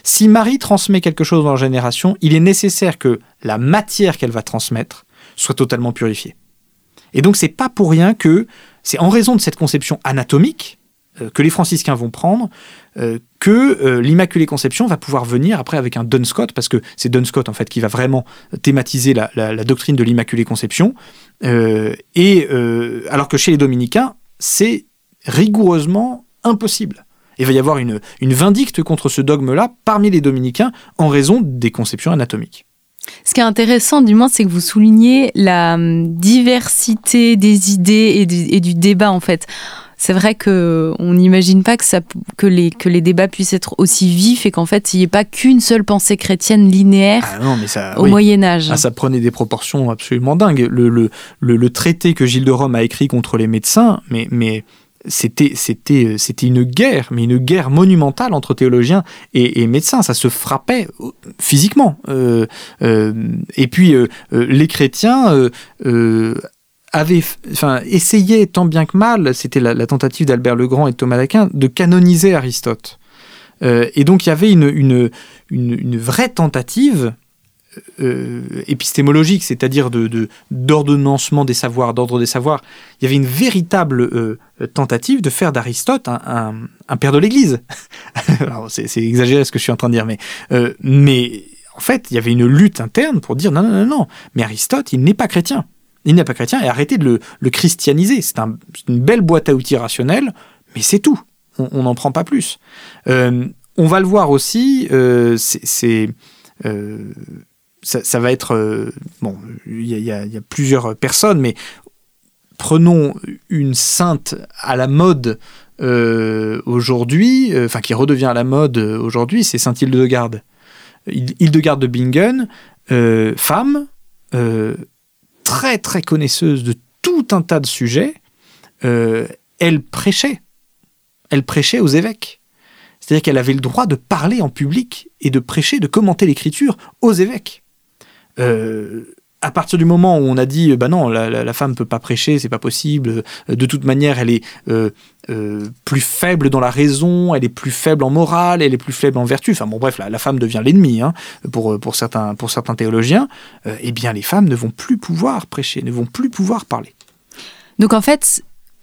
Si Marie transmet quelque chose dans la génération, il est nécessaire que la matière qu'elle va transmettre soit totalement purifiée. Et donc c'est pas pour rien que c'est en raison de cette conception anatomique euh, que les franciscains vont prendre euh, que euh, l'Immaculée Conception va pouvoir venir après avec un Dunscott, parce que c'est Dunscott en fait qui va vraiment thématiser la, la doctrine de l'Immaculée Conception. et alors que chez les dominicains, c'est rigoureusement impossible il va y avoir une, une vindicte contre ce dogme-là parmi les dominicains en raison des conceptions anatomiques. Ce qui est intéressant, du moins, c'est que vous soulignez la hum, diversité des idées et du, débat, en fait. C'est vrai que on n'imagine pas que, ça, que, les, que les débats puissent être aussi vifs et qu'en fait, il n'y ait pas qu'une seule pensée chrétienne linéaire ah au Moyen Âge. Ah, ça prenait des proportions absolument dingues. Le, le, le, traité que Gilles de Rome a écrit contre les médecins, mais, mais euh, c'était une guerre, mais une guerre monumentale entre théologiens et, médecins. Ça se frappait euh, physiquement. Euh, et puis les chrétiens avaient, enfin, essayaient tant bien que mal. C'était la, tentative d'Albert le Grand et de Thomas d'Aquin de canoniser Aristote. et donc il y avait une vraie tentative euh, épistémologique, c'est-à-dire de, d'ordonnancement des savoirs, d'ordre des savoirs, il y avait une véritable euh, tentative de faire d'Aristote un, père de l'Église. c'est, exagéré ce que je suis en train de dire, mais, euh, mais en fait, il y avait une lutte interne pour dire non, non, non, non, mais Aristote, il n'est pas chrétien. Il n'est pas chrétien et arrêtez de le, christianiser. C'est, une belle boîte à outils rationnelle, mais c'est tout. On n'en prend pas plus. on va le voir aussi, c'est ça, va être euh, bon. Il y, a plusieurs personnes, mais prenons une sainte à la mode euh, aujourd'hui, euh, enfin qui redevient à la mode aujourd'hui, c'est Sainte Hildegarde. Hildegarde de Bingen, femme, très très connaisseuse de tout un tas de sujets, elle prêchait. Elle prêchait aux évêques. C'est-à-dire qu'elle avait le droit de parler en public et de prêcher, de commenter l'écriture aux évêques. Euh, à partir du moment où on a dit bah non la, la, femme peut pas prêcher c'est pas possible de toute manière elle est euh, euh, plus faible dans la raison elle est plus faible en morale elle est plus faible en vertu. Enfin bon bref la, femme devient l'ennemi hein, pour, pour, certains, pour certains théologiens. Eh bien les femmes ne vont plus pouvoir prêcher ne vont plus pouvoir parler. Donc en fait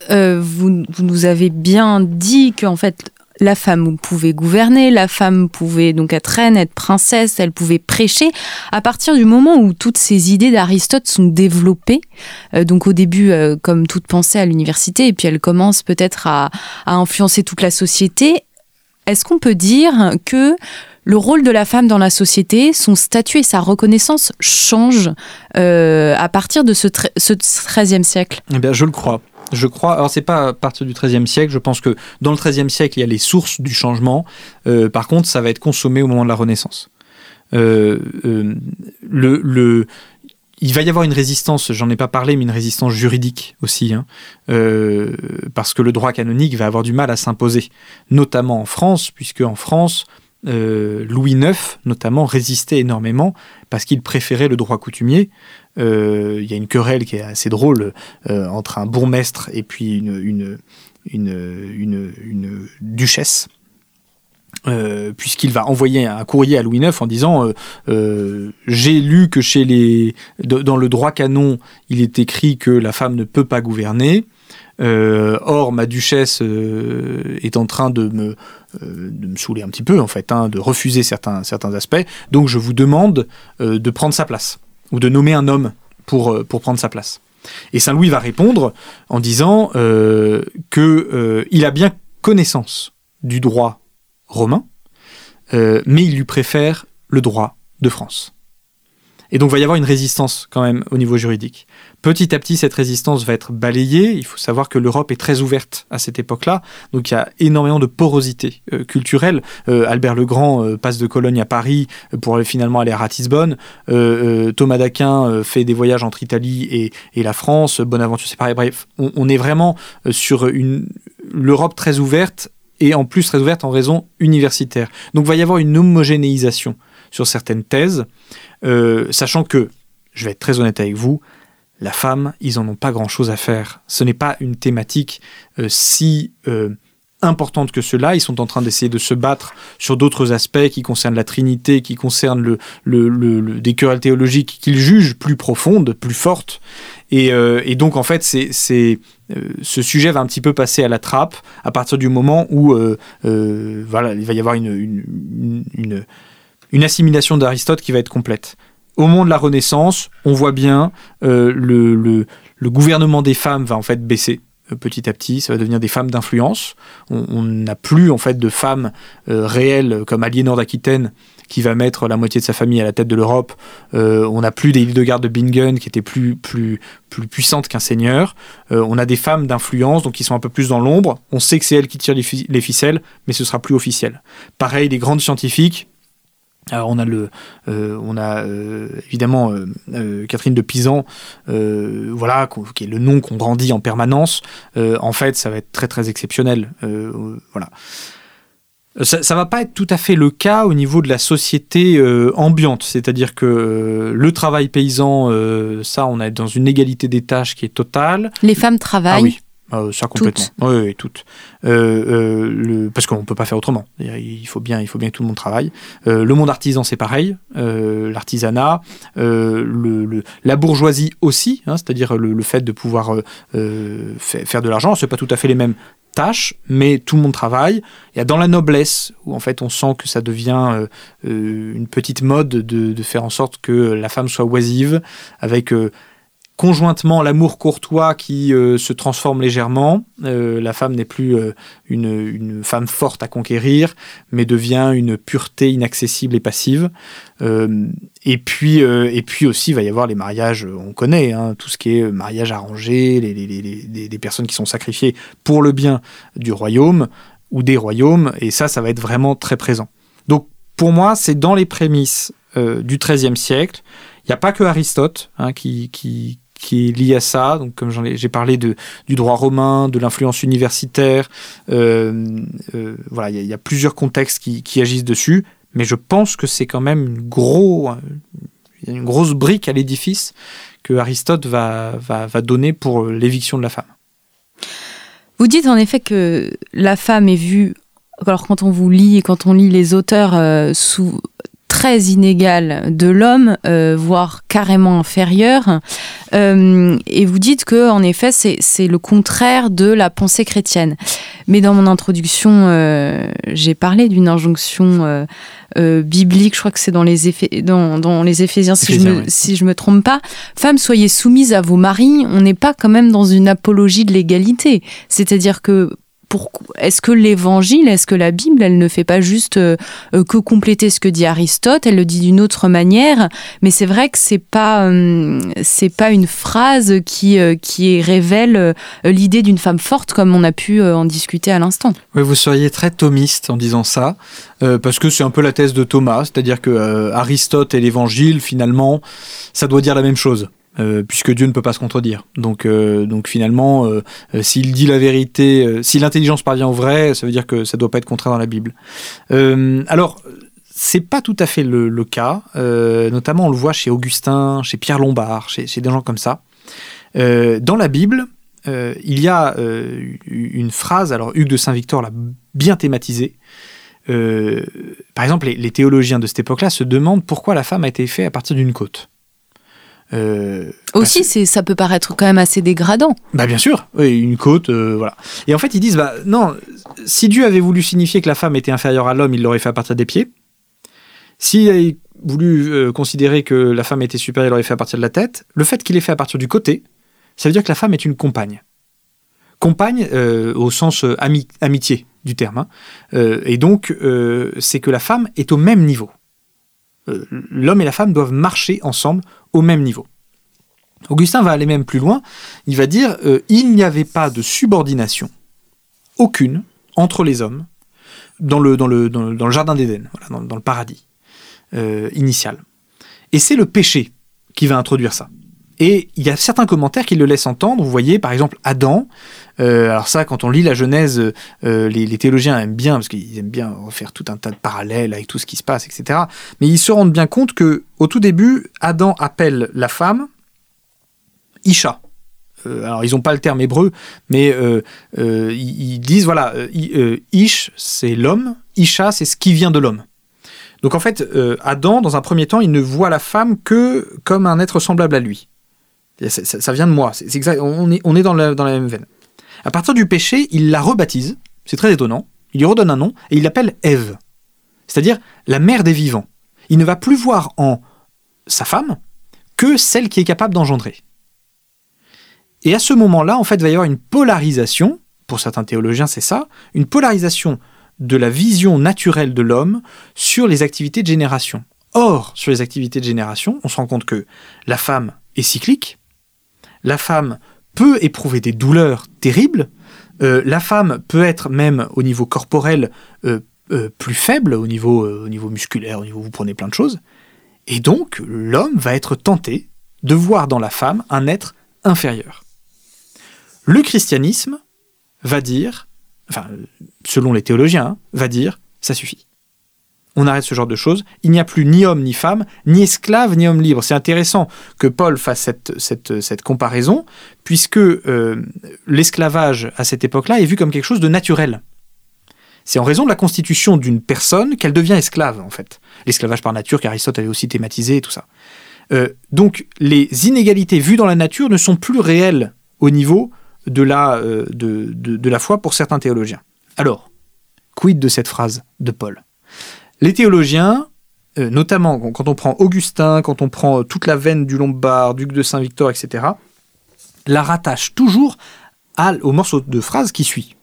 vous, vous, nous avez bien dit qu'en fait la femme pouvait gouverner, la femme pouvait donc être reine, être princesse, elle pouvait prêcher. À partir du moment où toutes ces idées d'Aristote sont développées, euh, donc au début euh, comme toute pensée à l'université, et puis elle commence peut-être à, influencer toute la société, est-ce qu'on peut dire que le rôle de la femme dans la société, son statut et sa reconnaissance changent euh, à partir de ce, ce 13e siècle? Eh bien, je le crois. Je crois, alors c'est pas à partir du XIIIe siècle, je pense que dans le XIIIe siècle, il y a les sources du changement. Euh, par contre, ça va être consommé au moment de la Renaissance. Euh, euh, il va y avoir une résistance, j'en ai pas parlé, mais une résistance juridique aussi, hein, parce que le droit canonique va avoir du mal à s'imposer, notamment en France, puisque en France, Louis IX, notamment, résistait énormément parce qu'il préférait le droit coutumier. Euh, il y a une querelle qui est assez drôle euh, entre un bourgmestre et puis une, une, duchesse. Euh, puisqu'il va envoyer un courrier à Louis IX en disant j'ai lu que chez les dans le droit canon il est écrit que la femme ne peut pas gouverner or ma duchesse est en train de me de me saouler un petit peu en fait hein, de refuser certains aspects donc je vous demande de prendre sa place ou de nommer un homme pour, euh, pour prendre sa place. Et Saint Louis va répondre en disant euh, qu'il euh, a bien connaissance du droit romain, euh, mais il lui préfère le droit de France. Et donc, il va y avoir une résistance quand même au niveau juridique. Petit à petit, cette résistance va être balayée. Il faut savoir que l'Europe est très ouverte à cette époque-là. Donc, il y a énormément de porosité euh, culturelle. Euh, Albert le Grand euh, passe de Cologne à Paris pour finalement aller à Ratisbonne. Thomas d'Aquin fait des voyages entre Italie et, la France. Bonaventure, c'est pareil. Bref, on, est vraiment sur une l'Europe très ouverte et en plus très ouverte en raison universitaire. Donc, il va y avoir une homogénéisation sur certaines thèses. Euh, sachant que, je vais être très honnête avec vous, la femme, ils en ont pas grand-chose à faire. Ce n'est pas une thématique euh, si euh, importante que cela. Ils sont en train d'essayer de se battre sur d'autres aspects qui concernent la Trinité, qui concernent le, des querelles théologiques qu'ils jugent plus profondes, plus fortes. Et, donc, en fait, c'est, ce sujet va un petit peu passer à la trappe à partir du moment où voilà, il va y avoir une assimilation d'Aristote qui va être complète. Au moment de la Renaissance, on voit bien euh, le, gouvernement des femmes va en fait baisser. petit à petit, ça va devenir des femmes d'influence. On n'a plus en fait de femmes réelles comme Aliénor d'Aquitaine qui va mettre la moitié de sa famille à la tête de l'Europe. Euh, on n'a plus des Hildegarde de Bingen qui étaient plus, plus, plus puissantes qu'un seigneur. Euh, on a des femmes d'influence, donc qui sont un peu plus dans l'ombre. On sait que c'est elles qui tirent les, ficelles, mais ce sera plus officiel. Pareil, les grandes scientifiques. Alors on a le, euh, on a évidemment Catherine de Pisan, voilà, qui est le nom qu'on brandit en permanence. en fait, ça va être très très exceptionnel, voilà. Ça, ne va pas être tout à fait le cas au niveau de la société euh, ambiante, c'est-à-dire que euh, le travail paysan, euh, ça, on est dans une égalité des tâches qui est totale. Les femmes travaillent. Ah oui. Ça complètement. Toutes. Oui, oui, toutes. le, parce qu'on ne peut pas faire autrement. Il faut bien, il faut bien que tout le monde travaille. le monde artisan, c'est pareil. L'artisanat, le, la bourgeoisie aussi, hein, c'est-à-dire le, fait de pouvoir faire de l'argent. C'est pas tout à fait les mêmes tâche, mais tout le monde travaille. Il y a dans la noblesse, où en fait on sent que ça devient euh, euh, une petite mode de, faire en sorte que la femme soit oisive, avec euh, conjointement l'amour courtois qui euh, se transforme légèrement. Euh, la femme n'est plus euh, une, femme forte à conquérir, mais devient une pureté inaccessible et passive. et, puis, et puis aussi, il va y avoir les mariages, on connaît, hein, tout ce qui est mariage arrangé, les, les, personnes qui sont sacrifiées pour le bien du royaume ou des royaumes, et ça, ça va être vraiment très présent. Donc, pour moi, c'est dans les prémices du XIIIe siècle. Il n'y a pas que Aristote hein, qui, qui, qui est lié à ça. Donc, comme j'ai parlé de, du droit romain, de l'influence universitaire, euh, euh, voilà, il y, a plusieurs contextes qui, agissent dessus. Mais je pense que c'est quand même une, gros, une grosse brique à l'édifice que Aristote va, va, va donner pour l'éviction de la femme. Vous dites en effet que la femme est vue alors quand on vous lit et quand on lit les auteurs euh, sous très inégale de l'homme, euh, voire carrément inférieure. Euh, et vous dites que, en effet, c'est le contraire de la pensée chrétienne. Mais dans mon introduction, euh, j'ai parlé d'une injonction biblique, je crois que c'est dans les dans, dans les Éphésiens, si, je me, si je me trompe pas. Femmes, soyez soumises à vos maris. On n'est pas quand même dans une apologie de l'égalité. C'est-à-dire que est-ce que l'évangile, est-ce que la Bible, elle ne fait pas juste euh, euh, que compléter ce que dit Aristote, elle le dit d'une autre manière, mais c'est vrai que c'est pas euh, c'est pas une phrase qui qui révèle l'idée d'une femme forte comme on a pu en discuter à l'instant. Oui, vous seriez très thomiste en disant ça, parce que c'est un peu la thèse de Thomas, c'est-à-dire que Aristote et l'évangile, finalement, ça doit dire la même chose. Euh, puisque Dieu ne peut pas se contredire. Donc, euh, donc finalement, euh, s'il dit la vérité, si l'intelligence parvient au vrai, ça veut dire que ça ne doit pas être contraire dans la Bible. alors, c'est pas tout à fait le, cas. notamment, on le voit chez Augustin, chez Pierre Lombard, chez, des gens comme ça. dans la Bible, il y a une phrase, alors Hugues de Saint-Victor l'a bien thématisée. par exemple, les, les théologiens de cette époque-là se demandent pourquoi la femme a été faite à partir d'une côte. Euh, Aussi, c'est, ça peut paraître quand même assez dégradant. Bah bien sûr, une côte, euh, voilà. Et en fait, ils disent, bah non, si Dieu avait voulu signifier que la femme était inférieure à l'homme, il l'aurait fait à partir des pieds. S'il avait voulu euh, considérer que la femme était supérieure, il l'aurait fait à partir de la tête. Le fait qu'il ait fait à partir du côté, ça veut dire que la femme est une compagne. Compagne au sens amitié du terme. Hein. et donc, c'est que la femme est au même niveau. L'homme et la femme doivent marcher ensemble au même niveau. Augustin va aller même plus loin, il va dire euh, il n'y avait pas de subordination aucune entre les hommes dans le, jardin d'Éden, dans, le paradis euh, initial. Et c'est le péché qui va introduire ça. Et il y a certains commentaires qui le laissent entendre. Vous voyez, par exemple, Adam. Euh, alors ça, quand on lit la Genèse, euh, les, théologiens aiment bien, parce qu'ils aiment bien refaire tout un tas de parallèles avec tout ce qui se passe, etc. Mais ils se rendent bien compte que, au tout début, Adam appelle la femme Isha. Euh, alors ils n'ont pas le terme hébreu, mais ils, disent voilà, Ish c'est l'homme, Isha c'est ce qui vient de l'homme. Donc en fait, Adam, dans un premier temps, il ne voit la femme que comme un être semblable à lui. Ça, vient de moi. On est, dans la même veine. À partir du péché, il la rebaptise. C'est très étonnant. Il lui redonne un nom et il l'appelle Ève, c'est-à-dire la mère des vivants. Il ne va plus voir en sa femme que celle qui est capable d'engendrer. Et à ce moment-là, en fait, il va y avoir une polarisation, pour certains théologiens c'est ça, une polarisation de la vision naturelle de l'homme sur les activités de génération. Or, sur les activités de génération, on se rend compte que la femme est cyclique, la femme peut éprouver des douleurs terribles, euh, la femme peut être même au niveau corporel euh, euh, plus faible, au niveau, au niveau musculaire, au niveau vous prenez plein de choses, et donc l'homme va être tenté de voir dans la femme un être inférieur. Le christianisme va dire, enfin, selon les théologiens, hein, va dire, ça suffit. On arrête ce genre de choses. Il n'y a plus ni homme ni femme, ni esclave ni homme libre. C'est intéressant que Paul fasse cette, comparaison, puisque euh, l'esclavage à cette époque-là est vu comme quelque chose de naturel. C'est en raison de la constitution d'une personne qu'elle devient esclave, en fait. L'esclavage par nature, qu'Aristote avait aussi thématisé tout ça. Euh, donc, les inégalités vues dans la nature ne sont plus réelles au niveau de la, euh, de, la foi pour certains théologiens. Alors, quid de cette phrase de Paul? Les théologiens, euh, notamment quand on prend Augustin, quand on prend toute la veine du Lombard, duc de Saint-Victor, etc., la rattachent toujours au morceau de phrase qui suit.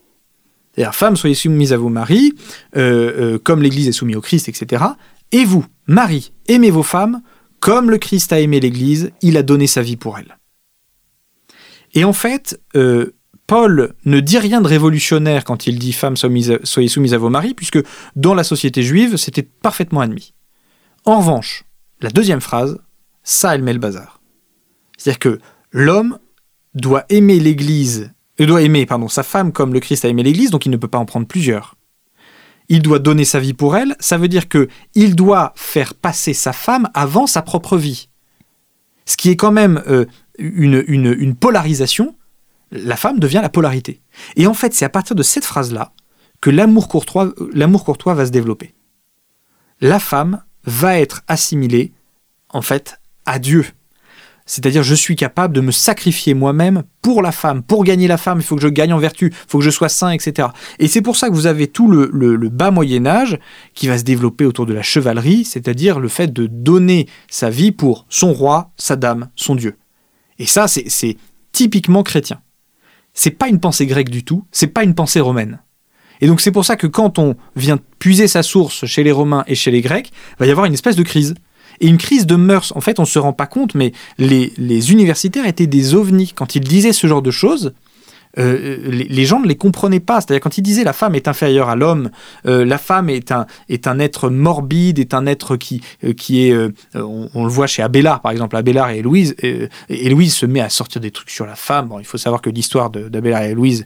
C'est-à-dire, femmes, soyez soumises à vos maris, euh, comme l'Église est soumise au Christ, etc. Et vous, maris, aimez vos femmes, comme le Christ a aimé l'Église, il a donné sa vie pour elle. Et en fait, euh, Paul ne dit rien de révolutionnaire quand il dit Femmes, soyez soumises à vos maris, puisque dans la société juive, c'était parfaitement admis. En revanche, la deuxième phrase, ça, elle met le bazar. C'est-à-dire que l'homme doit aimer l'Église, euh, doit aimer pardon, sa femme comme le Christ a aimé l'Église, donc il ne peut pas en prendre plusieurs. Il doit donner sa vie pour elle, ça veut dire que il doit faire passer sa femme avant sa propre vie. Ce qui est quand même euh, une, une, polarisation, la femme devient la polarité. Et en fait, c'est à partir de cette phrase-là que l'amour courtois, va se développer. La femme va être assimilée, en fait, à Dieu. C'est-à-dire, je suis capable de me sacrifier moi-même pour la femme. Pour gagner la femme, il faut que je gagne en vertu, il faut que je sois saint, etc. Et c'est pour ça que vous avez tout le bas Moyen Âge qui va se développer autour de la chevalerie, c'est-à-dire le fait de donner sa vie pour son roi, sa dame, son Dieu. Et ça, c'est typiquement chrétien. C'est pas une pensée grecque du tout, c'est pas une pensée romaine. Et donc c'est pour ça que quand on vient puiser sa source chez les Romains et chez les Grecs, il va y avoir une espèce de crise. Et une crise de mœurs, en fait, on ne se rend pas compte, mais les, les universitaires étaient des ovnis. Quand ils disaient ce genre de choses, euh, les, gens ne les comprenaient pas. C'est-à-dire quand il disait la femme est inférieure à l'homme, euh, la femme est un, est un être morbide, est un être qui, euh, qui est, on, le voit chez Abélard par exemple, Abélard et Louise, et Louise se met à sortir des trucs sur la femme. Bon, il faut savoir que l'histoire d'Abélard et Louise,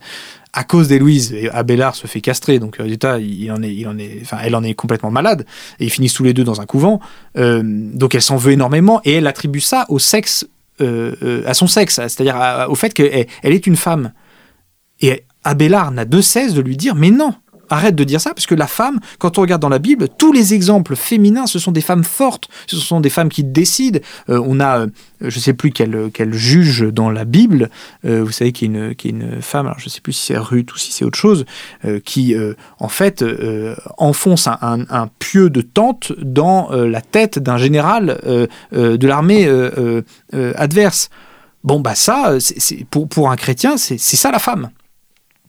à cause d'Héloïse, Abélard se fait castrer, donc résultat, il en est, il en est, enfin, elle en est complètement malade, et ils finissent tous les deux dans un couvent. donc elle s'en veut énormément, et elle attribue ça au sexe, à son sexe, c'est-à-dire au fait qu'elle elle est une femme. Et Abélard n'a de cesse de lui dire Mais non, arrête de dire ça, parce que la femme, quand on regarde dans la Bible, tous les exemples féminins, ce sont des femmes fortes, ce sont des femmes qui décident. Euh, on a, euh, je ne sais plus quel, quel, juge dans la Bible, euh, vous savez, qui est, une, qui est une femme, alors je ne sais plus si c'est Ruth ou si c'est autre chose, qui, en fait, enfonce un, pieu de tente dans la tête d'un général de l'armée adverse. Bon, bah ça, c'est, pour, pour un chrétien, c'est ça la femme.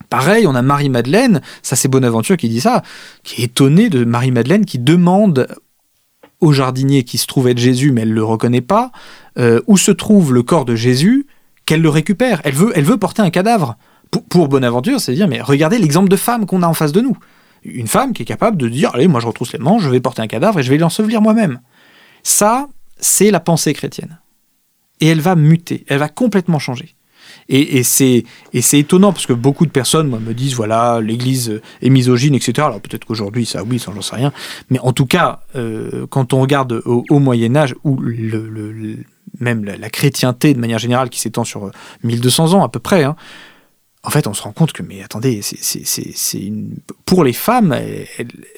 Pareil, on a Marie-Madeleine, ça c'est Bonaventure qui dit ça, qui est étonné de Marie-Madeleine qui demande au jardinier qui se trouve être Jésus, mais elle ne le reconnaît pas, euh, où se trouve le corps de Jésus, qu'elle le récupère. Elle veut, elle veut porter un cadavre. Pour, Bonaventure, c'est dire, mais regardez l'exemple de femme qu'on a en face de nous. Une femme qui est capable de dire, allez, moi je retrousse les manches, je vais porter un cadavre et je vais l'ensevelir moi-même. Ça, c'est la pensée chrétienne. Et elle va muter, elle va complètement changer. Et, c'est étonnant parce que beaucoup de personnes me disent voilà l'Église est misogyne etc. Alors peut-être qu'aujourd'hui ça oui ça j'en sais rien. Mais en tout cas euh, quand on regarde au, Moyen Âge où même la, chrétienté de manière générale qui s'étend sur 1200 ans à peu près. Hein, en fait, on se rend compte que, mais attendez, c'est pour les femmes,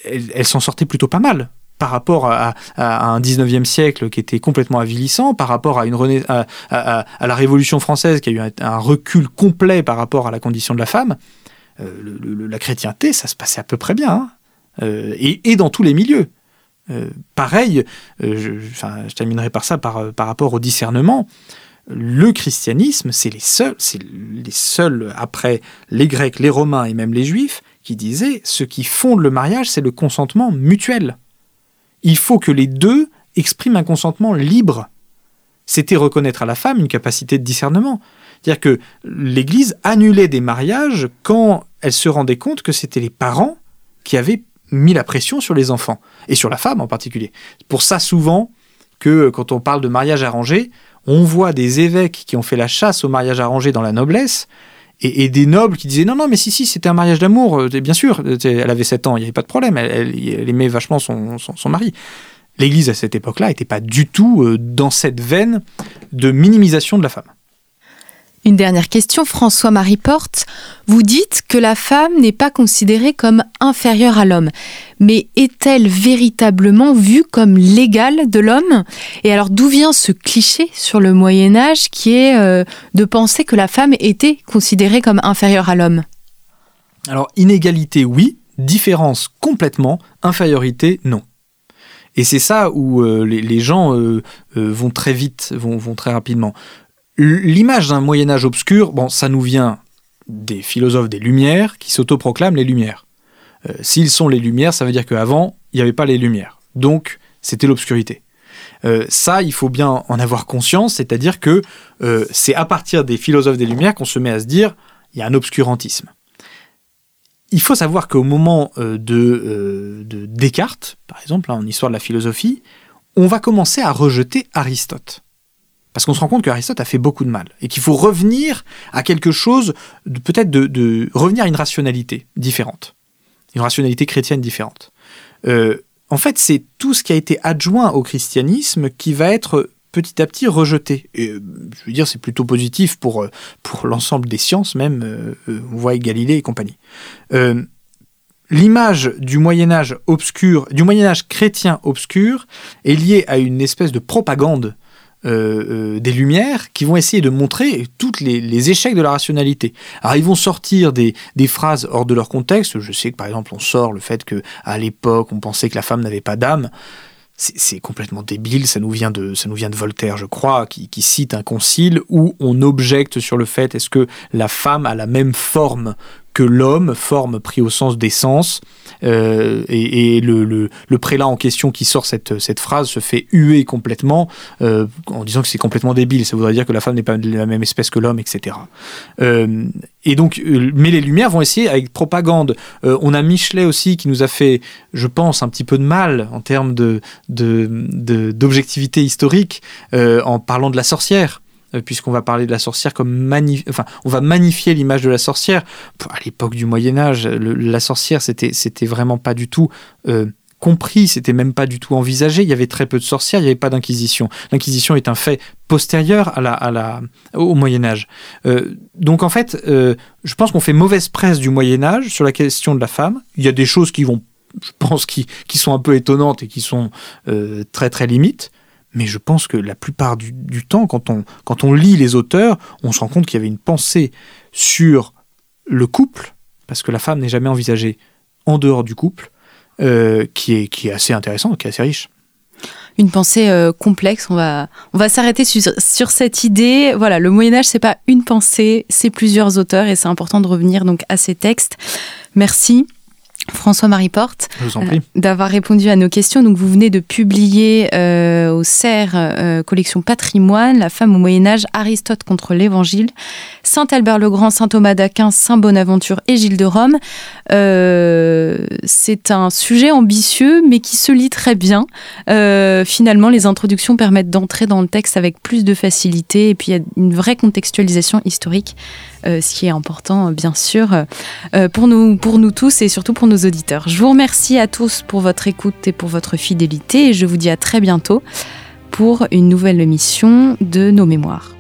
elles s'en sortaient plutôt pas mal par rapport à, un 19e siècle qui était complètement avilissant, par rapport à, une la Révolution française qui a eu un, recul complet par rapport à la condition de la femme, euh, la chrétienté, ça se passait à peu près bien, hein. euh, et, dans tous les milieux. Euh, pareil, je, terminerai par ça par, par rapport au discernement. le christianisme, c'est les seuls, c'est les seuls après les Grecs, les Romains et même les Juifs qui disaient ce qui fonde le mariage, c'est le consentement mutuel. Il faut que les deux expriment un consentement libre. C'était reconnaître à la femme une capacité de discernement. C'est-à-dire que l'Église annulait des mariages quand elle se rendait compte que c'était les parents qui avaient mis la pression sur les enfants, et sur la femme en particulier. Pour ça, souvent, que quand on parle de mariage arrangé, on voit des évêques qui ont fait la chasse au mariage arrangé dans la noblesse, et, des nobles qui disaient non, non, mais si, si, c'était un mariage d'amour, euh, bien sûr, elle avait 7 ans, il n'y avait pas de problème, elle, aimait vachement son, son mari. L'Église à cette époque-là n'était pas du tout euh, dans cette veine de minimisation de la femme. Une dernière question, François-Marie Porte. Vous dites que la femme n'est pas considérée comme inférieure à l'homme, mais est-elle véritablement vue comme l'égale de l'homme? Et alors d'où vient ce cliché sur le Moyen Âge qui est euh, de penser que la femme était considérée comme inférieure à l'homme? Alors inégalité oui, différence complètement, infériorité non. Et c'est ça où euh, les, gens euh, vont très vite, vont, vont très rapidement. L'image d'un Moyen Âge obscur, bon, ça nous vient des philosophes des Lumières qui s'autoproclament les Lumières. Euh, s'ils sont les Lumières, ça veut dire qu'avant, il n'y avait pas les Lumières. Donc, c'était l'obscurité. Euh, ça, il faut bien en avoir conscience, c'est-à-dire que euh, c'est à partir des philosophes des Lumières qu'on se met à se dire il y a un obscurantisme. Il faut savoir qu'au moment de, Descartes, par exemple, hein, en histoire de la philosophie, on va commencer à rejeter Aristote. Parce qu'on se rend compte qu'Aristote a fait beaucoup de mal et qu'il faut revenir à quelque chose, peut-être de, revenir à une rationalité différente, une rationalité chrétienne différente. Euh, en fait, c'est tout ce qui a été adjoint au christianisme qui va être petit à petit rejeté. Et, euh, je veux dire, c'est plutôt positif pour, euh, pour l'ensemble des sciences, même, on voit Galilée et compagnie. L'image du Moyen Âge obscur, du Moyen Âge chrétien obscur, est liée à une espèce de propagande euh, euh, des Lumières qui vont essayer de montrer tous les, échecs de la rationalité. Alors ils vont sortir des, phrases hors de leur contexte. Je sais que par exemple on sort le fait que à l'époque on pensait que la femme n'avait pas d'âme. C'est complètement débile, ça nous vient de, ça nous vient de Voltaire, je crois, qui, qui cite un concile où on objecte sur le fait est-ce que la femme a la même forme que l'homme, forme pris au sens d'essence, euh, et, le, prélat en question qui sort cette, phrase se fait huer complètement euh, en disant que c'est complètement débile. Ça voudrait dire que la femme n'est pas de la même espèce que l'homme, etc. Euh, et donc, mais les Lumières vont essayer avec propagande. on a Michelet aussi qui nous a fait, je pense, un petit peu de mal en termes de, d'objectivité historique en parlant de la sorcière. Euh, puisqu'on va parler de la sorcière comme enfin, on va magnifier l'image de la sorcière. À l'époque du Moyen Âge, la sorcière, c'était, c'était vraiment pas du tout euh, compris, c'était même pas du tout envisagé. Il y avait très peu de sorcières, il n'y avait pas d'inquisition. L'inquisition est un fait postérieur à la, à la, au Moyen Âge. Euh, donc en fait, je pense qu'on fait mauvaise presse du Moyen Âge sur la question de la femme. Il y a des choses qui vont, je pense, qui, qui sont un peu étonnantes et qui sont très très limites. Mais je pense que la plupart du, temps, quand on, lit les auteurs, on se rend compte qu'il y avait une pensée sur le couple, parce que la femme n'est jamais envisagée en dehors du couple, euh, qui, est, assez intéressante, qui est assez riche une pensée euh, complexe. On va, s'arrêter sur, sur, cette idée. Voilà, le Moyen Âge, c'est pas une pensée, c'est plusieurs auteurs et c'est important de revenir donc à ces textes. Merci. François-Marie Porte, euh, d'avoir répondu à nos questions. Donc, vous venez de publier euh, au CERF, euh, collection Patrimoine, La femme au Moyen-Âge, Aristote contre l'Évangile, Saint-Albert le Grand, Saint Thomas d'Aquin, Saint Bonaventure et Gilles de Rome. c'est un sujet ambitieux, mais qui se lit très bien. finalement, les introductions permettent d'entrer dans le texte avec plus de facilité, et puis il y a une vraie contextualisation historique ce qui est important, bien sûr, euh, pour, nous, pour nous tous et surtout pour nos auditeurs. Je vous remercie à tous pour votre écoute et pour votre fidélité et je vous dis à très bientôt pour une nouvelle émission de Nos Mémoires.